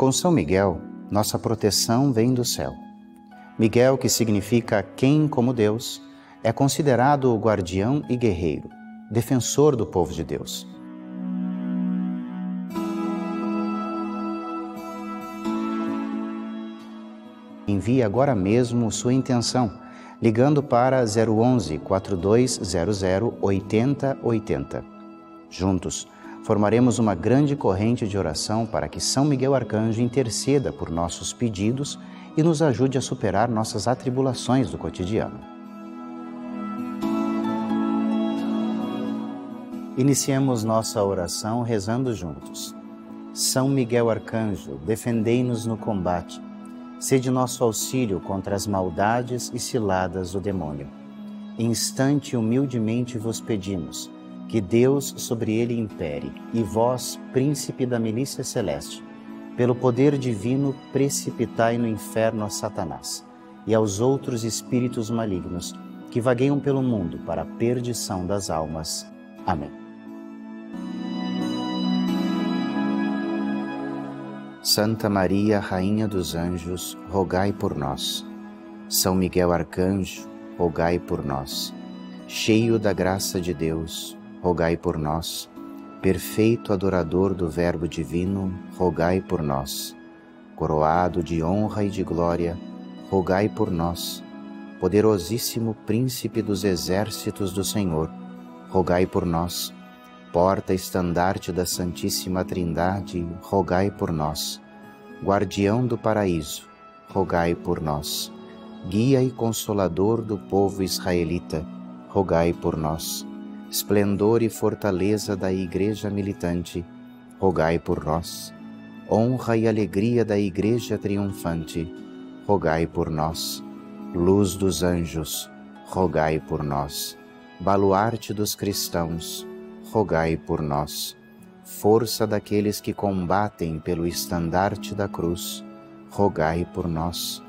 Com São Miguel, nossa proteção vem do céu. Miguel, que significa quem como Deus, é considerado o guardião e guerreiro, defensor do povo de Deus. Envie agora mesmo sua intenção, ligando para 011 4200 8080. Juntos, formaremos uma grande corrente de oração para que São Miguel Arcanjo interceda por nossos pedidos e nos ajude a superar nossas atribulações do cotidiano. Iniciemos nossa oração rezando juntos. São Miguel Arcanjo, defendei-nos no combate. Sede nosso auxílio contra as maldades e ciladas do demônio. Instante humildemente vos pedimos que Deus sobre ele impere, e vós, príncipe da milícia celeste, pelo poder divino, precipitai no inferno a Satanás e aos outros espíritos malignos que vagueiam pelo mundo para a perdição das almas. Amém. Santa Maria, Rainha dos Anjos, rogai por nós. São Miguel Arcanjo, rogai por nós. Cheio da graça de Deus, rogai por nós. Perfeito adorador do Verbo Divino, rogai por nós. Coroado de honra e de glória, rogai por nós. Poderosíssimo Príncipe dos exércitos do Senhor, rogai por nós. Porta estandarte da Santíssima Trindade, rogai por nós. Guardião do paraíso, rogai por nós. Guia e consolador do povo israelita, rogai por nós esplendor e fortaleza da Igreja militante, rogai por nós. Honra e alegria da Igreja triunfante, rogai por nós. Luz dos anjos, rogai por nós. Baluarte dos cristãos, rogai por nós. Força daqueles que combatem pelo estandarte da cruz, rogai por nós.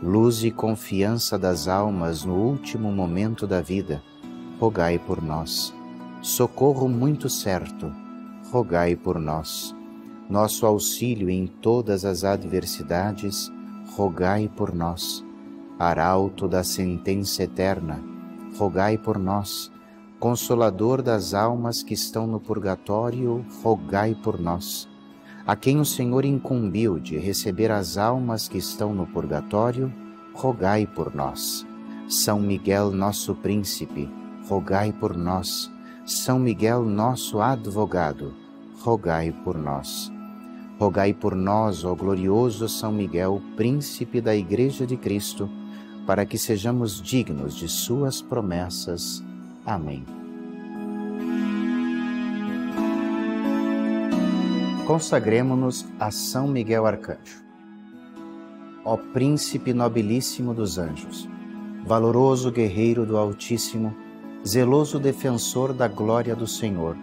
Luz e confiança das almas no último momento da vida, rogai por nós. Socorro muito certo, rogai por nós. Nosso auxílio em todas as adversidades, rogai por nós. Arauto da sentença eterna, rogai por nós. Consolador das almas que estão no purgatório, rogai por nós. A quem o Senhor incumbiu de receber as almas que estão no purgatório, rogai por nós. São Miguel, nosso príncipe, rogai por nós. São Miguel, nosso advogado, rogai por nós. Rogai por nós, ó glorioso São Miguel, príncipe da Igreja de Cristo, para que sejamos dignos de Suas promessas. Amém. Consagremos-nos a São Miguel Arcanjo. Ó príncipe nobilíssimo dos anjos, valoroso guerreiro do Altíssimo, zeloso defensor da glória do Senhor,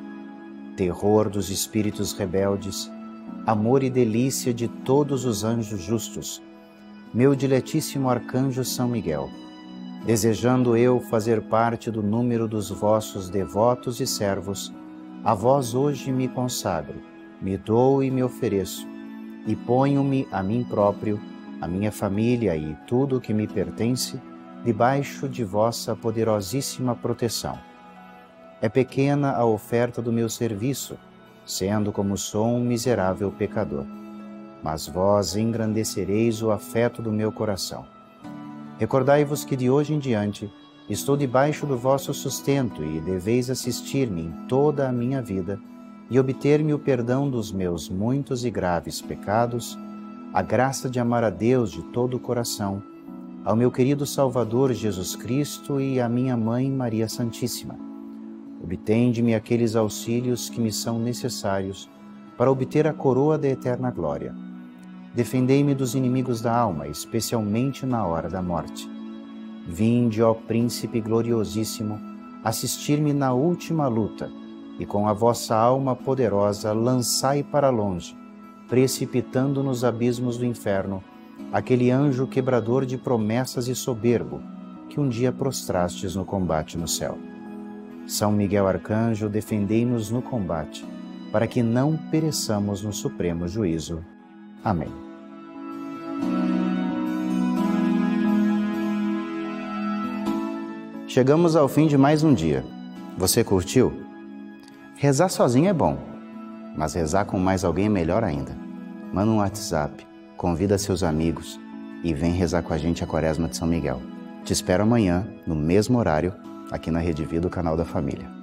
terror dos espíritos rebeldes, amor e delícia de todos os anjos justos, meu diletíssimo arcanjo São Miguel, desejando eu fazer parte do número dos vossos devotos e servos, a vós hoje me consagro, me dou e me ofereço, e ponho-me a mim próprio, a minha família e tudo o que me pertence debaixo de vossa poderosíssima proteção. É pequena a oferta do meu serviço, sendo como sou um miserável pecador. Mas vós engrandecereis o afeto do meu coração. Recordai-vos que de hoje em diante estou debaixo do vosso sustento e deveis assistir-me em toda a minha vida e obter-me o perdão dos meus muitos e graves pecados, a graça de amar a Deus de todo o coração ao meu querido Salvador Jesus Cristo e à minha mãe Maria Santíssima. Obtende-me aqueles auxílios que me são necessários para obter a coroa da eterna glória. Defendei-me dos inimigos da alma, especialmente na hora da morte. Vinde, ó Príncipe gloriosíssimo, assistir-me na última luta, e com a vossa alma poderosa lançai para longe, precipitando nos abismos do inferno, aquele anjo quebrador de promessas e soberbo que um dia prostrastes no combate no céu. São Miguel Arcanjo, defendei-nos no combate, para que não pereçamos no supremo juízo. Amém. Chegamos ao fim de mais um dia. Você curtiu? Rezar sozinho é bom, mas rezar com mais alguém é melhor ainda. Manda um WhatsApp, convida seus amigos e vem rezar com a gente a Quaresma de São Miguel. Te espero amanhã, no mesmo horário, aqui na Rede Vida, o canal da família.